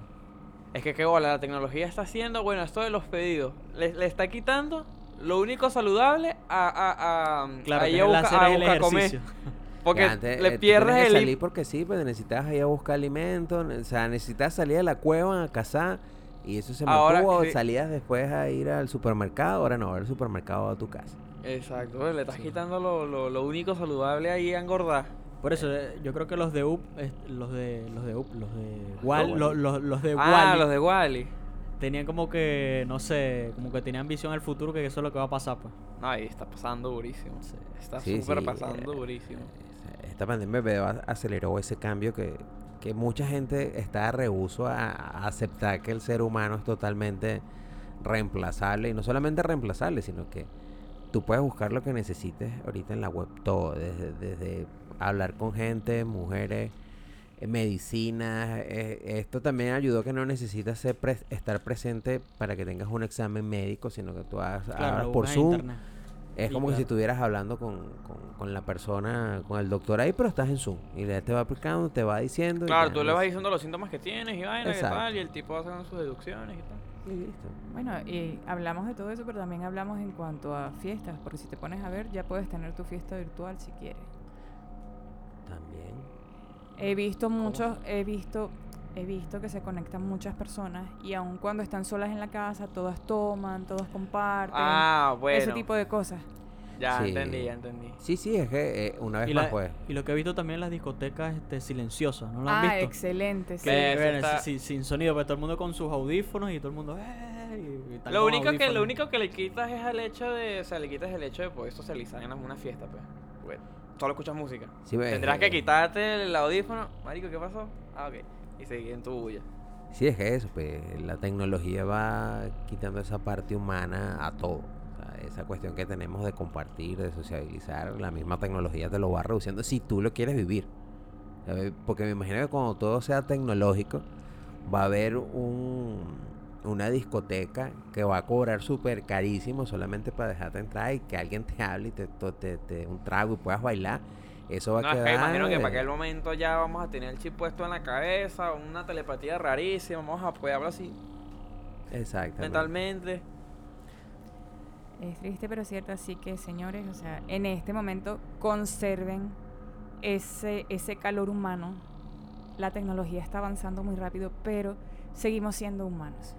Es que qué bola, la tecnología está haciendo, bueno, esto de los pedidos, le, le está quitando lo único saludable a, a, a, Claro, a ir a hacer a buscar comer. Porque Ya antes, le eh, pierdes el... salir porque sí, pues necesitabas ir a buscar alimentos, ne- o sea, necesitas salir de la cueva a cazar y eso se Ahora mantuvo, salías después a ir al supermercado, ahora no, ahora el supermercado a tu casa. Exacto, le estás quitando lo, lo, lo único saludable ahí a engordar. Por eso, eh, yo creo que los de UP, los de los de UP, los de Wal, Wall-E. lo- los, los de Ah, Wall-E los de Wally. tenían como que, no sé, como que tenían visión al futuro que eso es lo que va a pasar, pues. No, ahí está pasando durísimo. Sí. Está súper sí, pasando eh, durísimo. Esa- Esta pandemia aceleró ese cambio que, que mucha gente está rehuso a, a aceptar que el ser humano es totalmente reemplazable y no solamente reemplazable, sino que tú puedes buscar lo que necesites ahorita en la web, todo, desde, desde hablar con gente, mujeres, eh, medicinas. eh, esto también ayudó que no necesitas ser estar presente para que tengas un examen médico, sino que tú hagas, Claro, por Zoom. internet. Es Sí, como que si estuvieras hablando con, con, con la persona, con el doctor ahí, pero estás en Zoom. Y él te va aplicando, te va diciendo. y Claro, tú le no vas diciendo los síntomas que tienes y vaina, Exacto. tal, y el tipo va sacando sus deducciones y tal. Y listo. Bueno, y hablamos de todo eso, pero también hablamos en cuanto a fiestas, porque si te pones a ver, ya puedes tener tu fiesta virtual si quieres. También. He visto muchos, he visto, he visto que se conectan muchas personas y aun cuando están solas en la casa, todas toman, todas comparten, Ah, bueno. ese tipo de cosas. Ya Sí. entendí, ya entendí. Sí, sí, es que eh, una vez Y, más, la- pues. y lo que he visto también en las discotecas este, silenciosas, ¿no lo han Ah, visto? excelente. sí. Que- bueno, está- sí, sin sonido, pero todo el mundo con sus audífonos y todo el mundo... "Eh", y Lo único, que, lo único que le quitas es el hecho de, o sea, le quitas el hecho de poder socializar en una fiesta, pues. Porque solo escuchas música. Sí, pues, Tendrás que eh, quitarte el audífono. Marico, ¿qué pasó? Ah, ok. Y seguir en tu bulla. Sí, es que eso, pues la tecnología va quitando esa parte humana a todo. Esa cuestión que tenemos de compartir, de sociabilizar, la misma tecnología te lo va reduciendo si tú lo quieres vivir. Porque me imagino que cuando todo sea tecnológico, va a haber un, una discoteca que va a cobrar súper carísimo solamente para dejarte entrar y que alguien te hable y te, te, te un trago y puedas bailar. Eso va No, a es quedar. que imagino que para aquel momento ya vamos a tener el chip puesto en la cabeza, una telepatía rarísima, vamos a poder hablar así Exactamente. mentalmente. Es triste pero cierto, así que señores, o sea, en este momento conserven ese, ese calor humano. La tecnología está avanzando muy rápido, pero seguimos siendo humanos.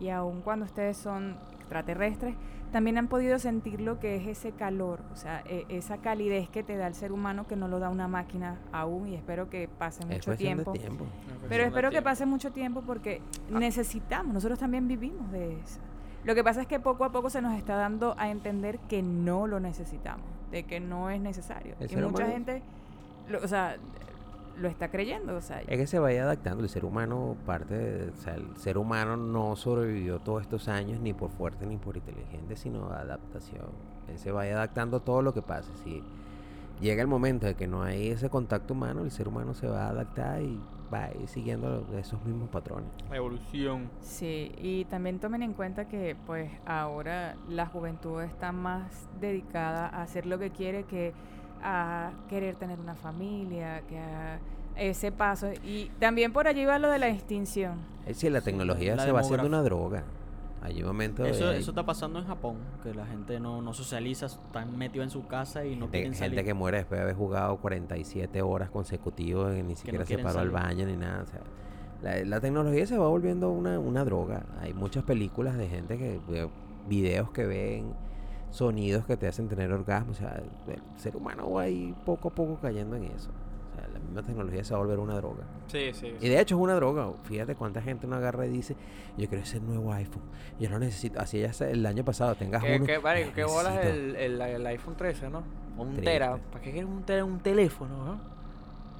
Y aun cuando ustedes son extraterrestres, también han podido sentir lo que es ese calor, o sea, e- esa calidez que te da el ser humano que no lo da una máquina aún y espero que pase mucho tiempo. de tiempo. Pero espero que pase mucho tiempo porque necesitamos, nosotros también vivimos de eso. Lo que pasa es que poco a poco se nos está dando a entender que no lo necesitamos, de que no es necesario. Y mucha humano- gente, lo, o sea, lo está creyendo, o sea, Es que se vaya adaptando. El ser humano, parte de- o sea, el ser humano no sobrevivió todos estos años ni por fuerte ni por inteligente, sino adaptación. Él se vaya adaptando a todo lo que pase. Si llega el momento de que no hay ese contacto humano, el ser humano se va a adaptar y va a ir siguiendo esos mismos patrones. Evolución. Sí, y también tomen en cuenta que pues ahora la juventud está más dedicada a hacer lo que quiere que a querer tener una familia, que a ese paso. Y también por allí va lo de la extinción. Es decir, la Sí, tecnología la se va haciendo demografía. una droga. Hay un momento Eso, de eso está pasando en Japón, que la gente no, no socializa, están metidos en su casa y no gente, quieren salir. gente que muere después de haber jugado 47 horas consecutivas y ni siquiera se quieren paró al salir. baño ni nada. o sea, la, la tecnología se va volviendo una, una droga. Hay muchas películas de gente que videos que ven sonidos que te hacen tener orgasmo. O sea, el ser humano va ahí poco a poco cayendo en eso. O sea, la misma tecnología se va a volver una droga. Sí, sí. Y de hecho es una droga. Fíjate cuánta gente no agarra y dice, yo quiero ese nuevo iPhone. Yo lo necesito. Así ya sea el año pasado tengas ¿Qué, uno. qué, "Ay, qué bolas necesito". el, el, el iPhone 13, ¿no? O un Triste. tera. ¿Para qué quieres un tera un teléfono, no?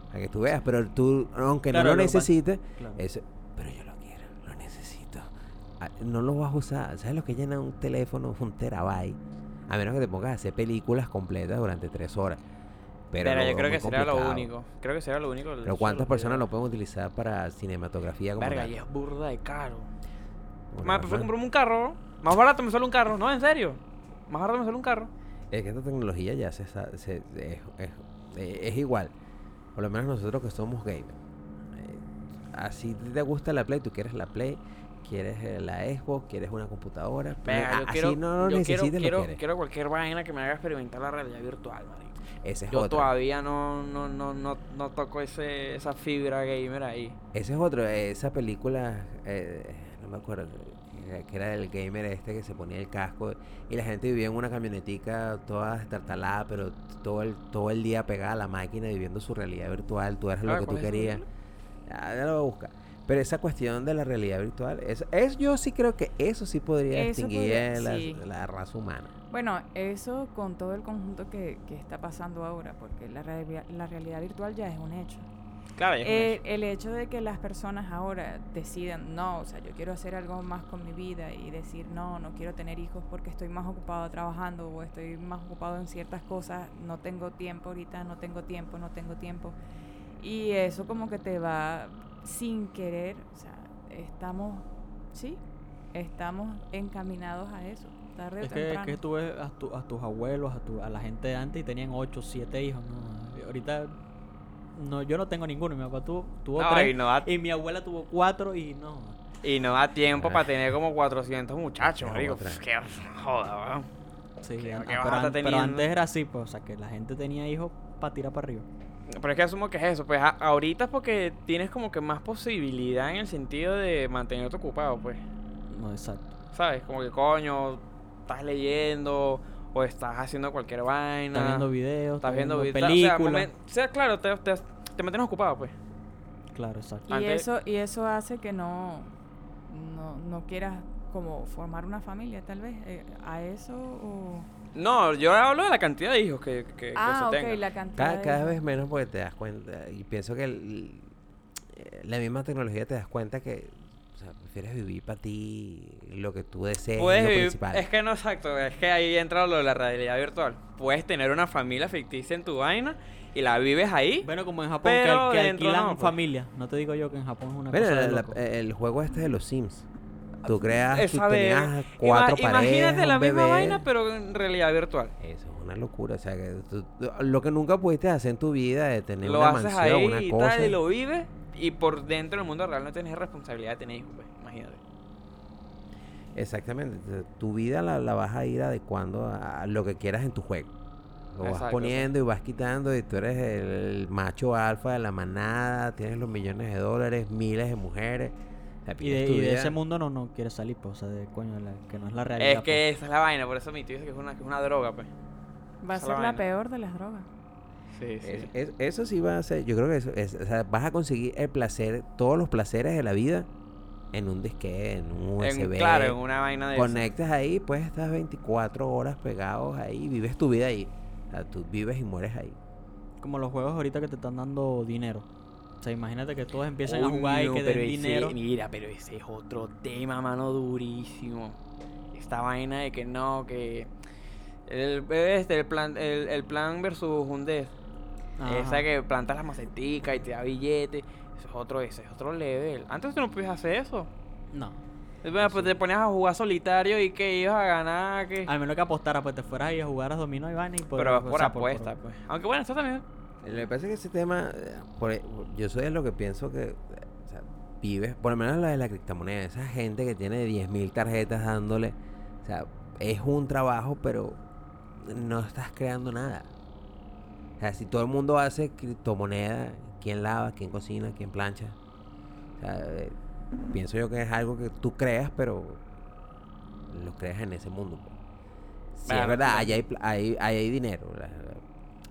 Para que tú veas, pero tú, aunque Claro, no lo necesites, Claro. ese, pero yo lo quiero, lo necesito. Ah, No lo vas a usar. ¿Sabes lo que llena un teléfono? Un terabyte. A menos que te pongas a hacer películas completas durante tres horas. Pero, Pero, lo yo creo que sería lo complicado. único. Creo que sería lo único. Pero ¿cuántas personas lo pueden utilizar para cinematografía como Verga, tal? y es burda de caro. Bueno, Más, prefiero normal. comprarme un carro. Más barato me sale un carro. No, en serio. Más barato me sale un carro. Es que esta tecnología ya se, sa- se- es, es- es igual. Por lo menos nosotros que somos gamers. Eh, así te gusta la Play, tú quieres la Play, quieres eh, la Xbox, quieres una computadora. pero yo así quiero, no lo yo quiero, necesites, lo quiero, quiero cualquier vaina que me haga experimentar la realidad virtual, marico. Ese es Yo otro. todavía no, no, no, no, no toco ese, esa fibra gamer ahí. Ese es otro. eh, esa película, eh, no me acuerdo, que- era del gamer este que se ponía el casco y la gente vivía en una camionetica toda estartalada, pero todo el, todo el día pegada a la máquina viviendo su realidad virtual. Tú eras lo Ah, que tú ¿cuál es esa querías. película? Ya, ya lo voy a buscar. Pero esa cuestión de la realidad virtual, es, es yo sí creo que eso sí podría Eso extinguir podría- la, sí. la raza humana. Bueno, eso con todo el conjunto que, que está pasando ahora, porque la, realidad- la realidad virtual ya es un hecho. Claro, ya es un Eh, hecho. el hecho de que las personas ahora decidan, no, o sea, yo quiero hacer algo más con mi vida y decir, no, no quiero tener hijos porque estoy más ocupado trabajando o estoy más ocupado en ciertas cosas, no tengo tiempo ahorita, no tengo tiempo, no tengo tiempo. Y eso como que te va sin querer, o sea, estamos, sí, estamos encaminados a eso, tarde o Es que, es que tú ves a, tu- a tus abuelos, a, tu, a la gente de antes y tenían 8, 7 hijos, ¿no? Ahorita no, yo no tengo ninguno, mi papá tuvo, tuvo No, tres y no da- y mi abuela tuvo 4 y no. Y no da tiempo para tener como 400 muchachos. Pff, Qué joda, weón. Sí, ¿Qué- an- qué ah, pero, an- antes era así, pues, o sea, que la gente tenía hijos para tirar para arriba. Pero es que asumo que es eso, pues a- ahorita es porque tienes como que más posibilidad en el sentido de mantenerte ocupado, pues. No, exacto. ¿Sabes? Como que coño, estás leyendo o estás haciendo cualquier vaina. Estás viendo videos, Estás viendo vi- películas. O sea, momen- o sea, claro, te, te, te mantienes ocupado, pues. Claro, exacto. Y Antes- eso, y eso hace que no, no, no quieras como formar una familia, tal vez. eh, ¿A eso o...? No, yo hablo de la cantidad de hijos que, que, que Ah, se ok, tenga. la cantidad Cada, de cada vez menos porque te das cuenta, y pienso que el- eh, la misma tecnología te das cuenta que o sea, prefieres vivir para ti lo que tú desees, Puedes lo vivir- principal. es que no exacto, es que ahí entra lo de la realidad virtual. Puedes tener una familia ficticia en tu vaina y la vives ahí. Bueno, como en Japón, que, Pero al- que dentro alquilan no, pues. familia. No te digo yo que en Japón es una Bueno, cosa la- de la- loco. el juego este de los Sims. Tú creas, tú Esa vez- tenías cuatro Ima- parejas, Imagínate la misma bebé. vaina, pero en realidad virtual. Eso es una locura. O sea, que tú- tú- lo que nunca pudiste hacer en tu vida de tener Lo una haces mansión, ahí una y cosa. tal, y lo vives. Y por dentro del mundo real no tienes responsabilidad de tener hijos, pues, imagínate. Exactamente. Tu vida la, la vas a ir adecuando a, lo que quieras en tu juego. Lo vas poniendo y vas quitando y tú eres el macho alfa de la manada, tienes los millones de dólares, miles de mujeres. Y de, y ese mundo no, no quiere salir, pues, o sea, de coño, la- que no es la realidad. Es que pues. esa es la vaina, por eso mi tío dice que es una, que es una droga, pues. Va a esa ser la peor de las drogas. Sí, sí. Es- es- eso sí va a ser, yo creo que eso es, o sea, vas a conseguir el placer, todos los placeres de la vida en un disque, en un En- USB. claro, en una vaina de esa. Conectas ahí, pues estás 24 horas pegados ahí, vives tu vida ahí. O sea, tú vives y mueres ahí. Como los juegos ahorita que te están dando dinero. O sea, imagínate que todos empiecen a jugar y que den ese- dinero. Mira, pero ese es otro tema, mano, durísimo. Esta vaina de que no, que. El, este, el plan, el, el plan versus Hundes. Ajá. Esa que plantas las maceticas y te da billete. Eso es otro, ese es otro level. Antes tú no podías hacer eso. No. Bueno, pues te ponías a jugar solitario y que ibas a ganar, que. A menos que apostara, pues te fueras ahí a jugar a dominó y vaina y por, Pero es o por sea, apuesta, pues. Aunque bueno, eso también. Pasa es que ese tema, eh, por e- yo soy de lo que pienso que, o sea, vives, por lo menos la de la criptomoneda, esa gente que tiene 10.000 tarjetas dándole, o sea, es un trabajo, pero no estás creando nada. O sea, si todo el mundo hace criptomoneda, ¿quién lava, quién cocina, quién plancha? O sea, eh, pienso yo que es algo que tú creas, pero lo creas en ese mundo. pues. Sí, es verdad, ahí hay, ahí hay dinero.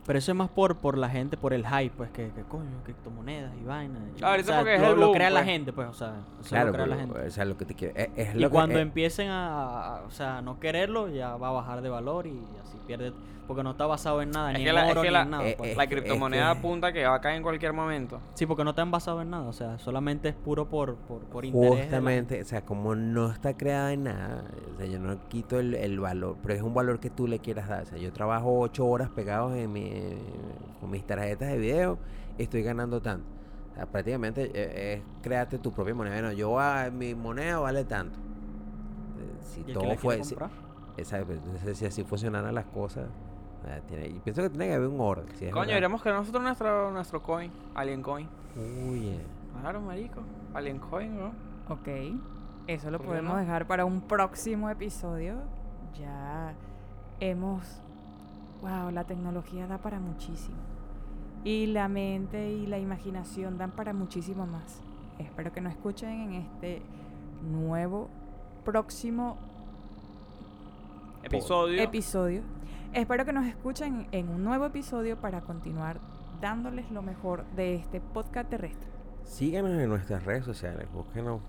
Pero eso es más por, por la gente, por el hype, pues, que, que coño, criptomonedas y vaina. y- Ahorita o sea, porque es lo, el lo boom, crea la pues. gente, pues, o sea, eso Claro, lo crea la gente. o sea, lo que te quiero. Es, es Y lo que- cuando eh, empiecen a, a- o sea, no quererlo, ya va a bajar de valor y pierde, porque no está basado en nada, Es ni en la- es oro, que ni la- en nada. eh, pues. eh, La es que- criptomoneda apunta que va a caer en cualquier momento. Sí, porque no están basados en nada, o sea, solamente es puro por, por, por interés. la Justamente, o sea, como no está creada en nada, o sea, yo no quito el, el valor, pero es un valor que tú le quieras dar. O sea, yo trabajo ocho horas pegados en mi, con mis tarjetas de video y estoy ganando tanto. O sea, prácticamente eh, es crearte tu propia moneda. Bueno, yo a, mi moneda vale tanto. Eh, Si ¿Y el que todo fue, si, comprar? exacto, entonces, si así funcionaran las cosas, tiene- y pienso que tiene que haber un orden. si Coño, deberíamos crear nosotros nuestro, nuestro coin, Alien Coin. Uy, eh. Claro, marico. Alien Coin, ¿no? Ok. Eso lo ¿Por qué podemos no? dejar para un próximo episodio. Ya hemos... Wow, la tecnología da para muchísimo. Y la mente y la imaginación dan para muchísimo más. Espero que nos escuchen en este nuevo, próximo Episodio. episodio. Espero que nos escuchen en un nuevo episodio para continuar dándoles lo mejor de este podcast terrestre. Síganos en nuestras redes sociales, búsquenos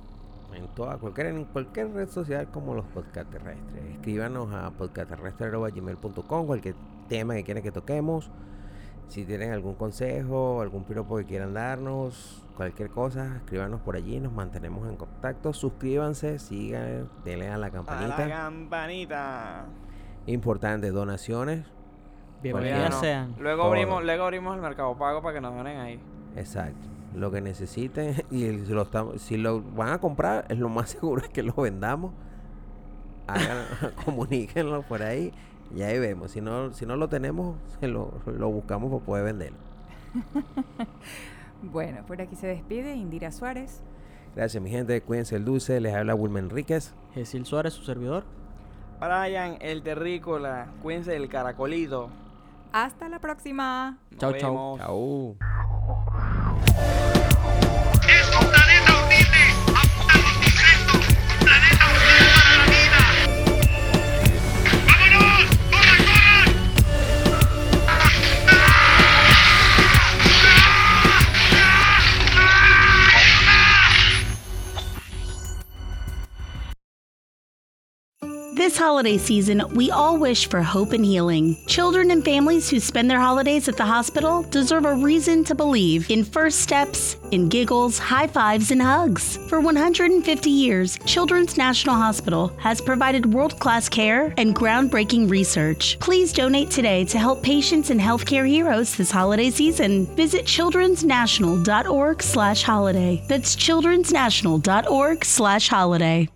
en toda, cualquier, en cualquier red social como los podcast terrestres. Escríbanos a podcastterrestre.gmail.com, cualquier tema que quieran que toquemos. Si tienen algún consejo, algún piropo que quieran darnos, cualquier cosa, escríbanos por allí, nos mantenemos en contacto. Suscríbanse, sigan, denle a la a la campanita. campanita. Importante, donaciones. Bienvenidas sean. Luego Todo. abrimos, luego abrimos el mercado pago para que nos donen ahí. Exacto. Lo que necesiten y si lo, estamos- si lo van a comprar, es lo más seguro es que lo vendamos. Hagan, comuníquenlo por ahí y ahí vemos. Si no, si no lo tenemos, se lo, lo buscamos para poder venderlo. Bueno, por aquí se despide Indira Suárez. Gracias, mi gente. Cuídense el dulce. Les habla Wilmer Enríquez. Jesús Suárez, su servidor. Brian, el terrícola. Cuídense del caracolito. Hasta la próxima. Chau, chau. This holiday season, we all wish for hope and healing. Children and families who spend their holidays at the hospital deserve a reason to believe in first steps, in giggles, high fives, and hugs. For 150 years, Children's National Hospital has provided world class care and groundbreaking research. Please donate today to help patients and healthcare heroes this holiday season. Visit childrensnational.org slash holiday. That's childrensnational.org slash holiday.